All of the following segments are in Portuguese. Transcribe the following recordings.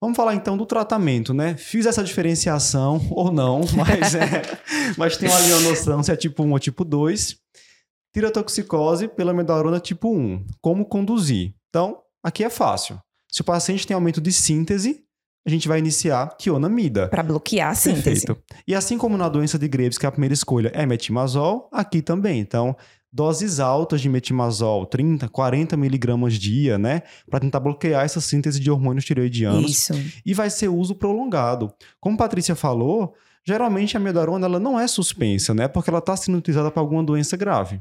Vamos falar então do tratamento, né? Fiz essa diferenciação ou não, mas, é, mas tem ali uma noção se é tipo 1 ou tipo 2. Tirotoxicose pela amiodarona tipo 1. Como conduzir? Então, aqui é fácil. Se o paciente tem aumento de síntese, a gente vai iniciar quionamida. Para bloquear a síntese. Perfeito. E assim como na doença de Graves, que a primeira escolha é metimazol, aqui também. Então, doses altas de metimazol, 30, 40 miligramas dia, né? Para tentar bloquear essa síntese de hormônios tireoidianos. Isso. E vai ser uso prolongado. Como a Patrícia falou, geralmente a amiodarona ela não é suspensa, né? Porque ela está sendo utilizada para alguma doença grave.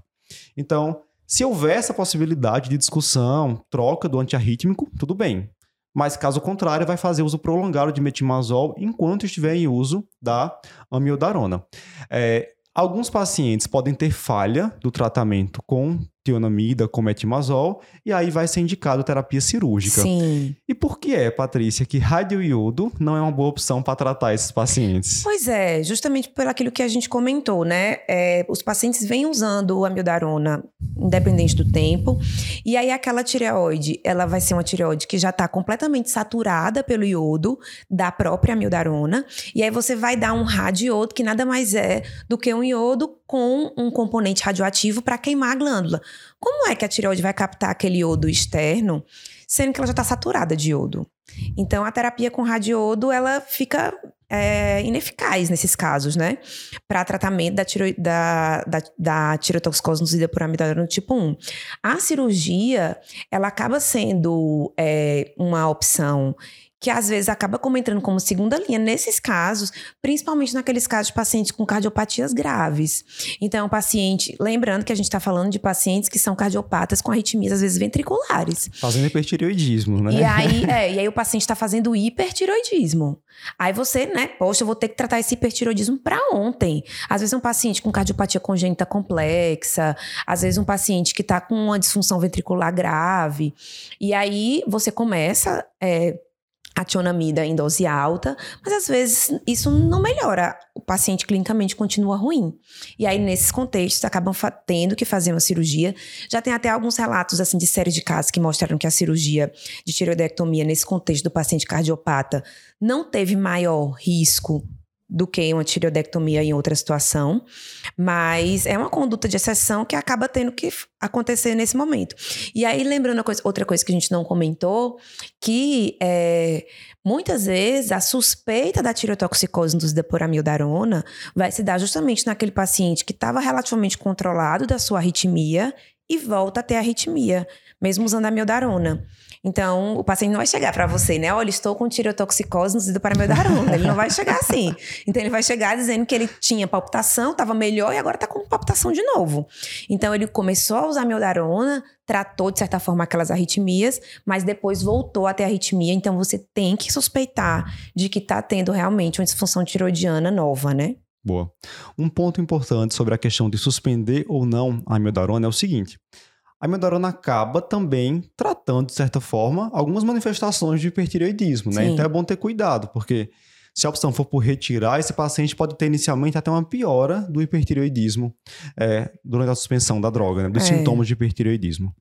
Então, se houver essa possibilidade de discussão, troca do antiarrítmico, tudo bem. Mas caso contrário, vai fazer uso prolongado de metimazol enquanto estiver em uso da amiodarona. É, Alguns pacientes podem ter falha do tratamento com tionamida, com metimazol, e aí vai ser indicado terapia cirúrgica. Sim. E por que é, Patrícia, que radioiodo não é uma boa opção para tratar esses pacientes? Pois é, justamente por aquilo que a gente comentou, né? É, os pacientes vêm usando o amiodarona independente do tempo, e aí aquela tireoide, ela vai ser uma tireoide que já está completamente saturada pelo iodo da própria amiodarona, e aí você vai dar um radiodo que nada mais é do que um iodo com um componente radioativo para queimar a glândula. Como é que a tireoide vai captar aquele iodo externo, sendo que ela já está saturada de iodo? Então, a terapia com radiodo, ela fica é, ineficaz nesses casos, né? Para tratamento da, tiro, da, da, da tirotoxicose induzida por amidalona tipo 1. A cirurgia, ela acaba sendo é, uma opção que às vezes acaba como entrando como segunda linha nesses casos, principalmente naqueles casos de pacientes com cardiopatias graves. Então, o paciente, lembrando que a gente está falando de pacientes que são cardiopatas com arritmias, às vezes ventriculares. Fazendo hipertireoidismo, né? E aí, é, e aí o paciente está fazendo hipertiroidismo. Aí você, né, poxa, eu vou ter que tratar esse hipertiroidismo para ontem. Às vezes um paciente com cardiopatia congênita complexa, às vezes um paciente que está com uma disfunção ventricular grave. E aí você começa é, a tionamida em dose alta, mas às vezes isso não melhora. O paciente clinicamente continua ruim. E aí, nesses contextos, acabam tendo que fazer uma cirurgia. Já tem até alguns relatos, assim, de séries de casos que mostraram que a cirurgia de tireoidectomia, nesse contexto do paciente cardiopata, não teve maior risco do que uma tireoidectomia em outra situação, mas é uma conduta de exceção que acaba tendo que acontecer nesse momento. E aí, lembrando coisa, outra coisa que a gente não comentou, que é, muitas vezes a suspeita da tireotoxicose induzida por amiodarona vai se dar justamente naquele paciente que estava relativamente controlado da sua arritmia e volta a ter arritmia, mesmo usando a amiodarona. Então, o paciente não vai chegar para você, né? Olha, estou com tireotoxicose induzida para amiodarona. Ele não vai chegar assim. Então, ele vai chegar dizendo que ele tinha palpitação, estava melhor e agora está com palpitação de novo. Então, ele começou a usar amiodarona, tratou, de certa forma, aquelas arritmias, mas depois voltou a ter arritmia. Então, você tem que suspeitar de que está tendo realmente uma disfunção tiroidiana nova, né? Boa. Um ponto importante sobre a questão de suspender ou não a amiodarona é o seguinte a amiodarona acaba também tratando, de certa forma, algumas manifestações de hipertireoidismo, né? Sim. Então é bom ter cuidado, porque se a opção for por retirar, esse paciente pode ter inicialmente até uma piora do hipertireoidismo é, durante a suspensão da droga, né? dos é. sintomas de hipertireoidismo.